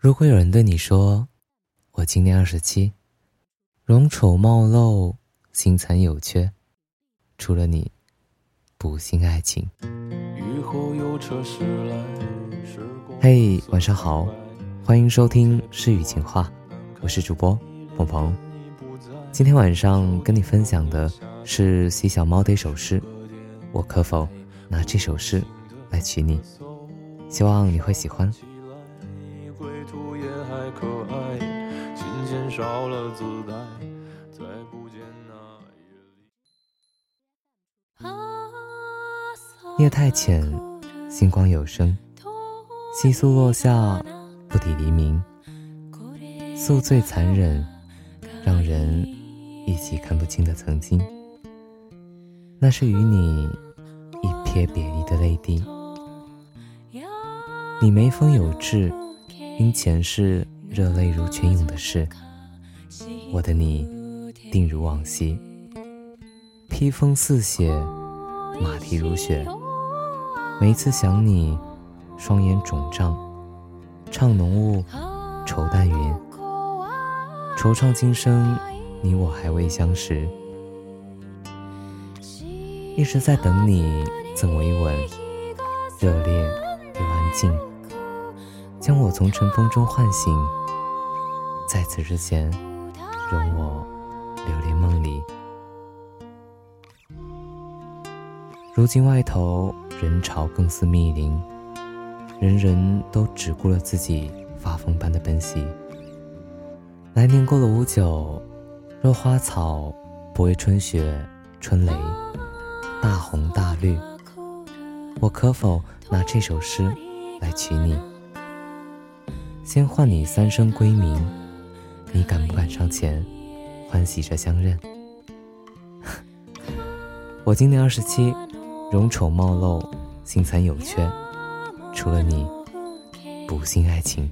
如果有人对你说：“我今年二十七，容丑貌陋，心残有缺，除了你，不信爱情。”嘿，晚上好，欢迎收听诗与情话，我是主播鹏鹏。今天晚上跟你分享的是西小猫的一首诗，我可否拿这首诗来娶你？希望你会喜欢。少了姿态，再不见夜太浅，星光有声，细诉落下，不抵黎明。宿醉残忍，让人一起看不清的曾经。那是与你一瞥别离的泪滴。你眉峰有痣，因前世热泪如泉涌的事。我的你，定如往昔。披风似血，马蹄如雪。每一次想你，双眼肿胀，唱浓雾，愁淡云。惆怅今生，你我还未相识。一直在等你赠我一吻，热烈又安静，将我从尘封中唤醒。在此之前。容我留恋梦里。如今外头人潮更似密林，人人都只顾了自己发疯般的奔袭。来年过了五九，若花草不为春雪、春雷、大红大绿，我可否拿这首诗来娶你？先唤你三声归名。你敢不敢上前，欢喜着相认？我今年二十七，容丑貌陋，心残有缺，除了你，不信爱情。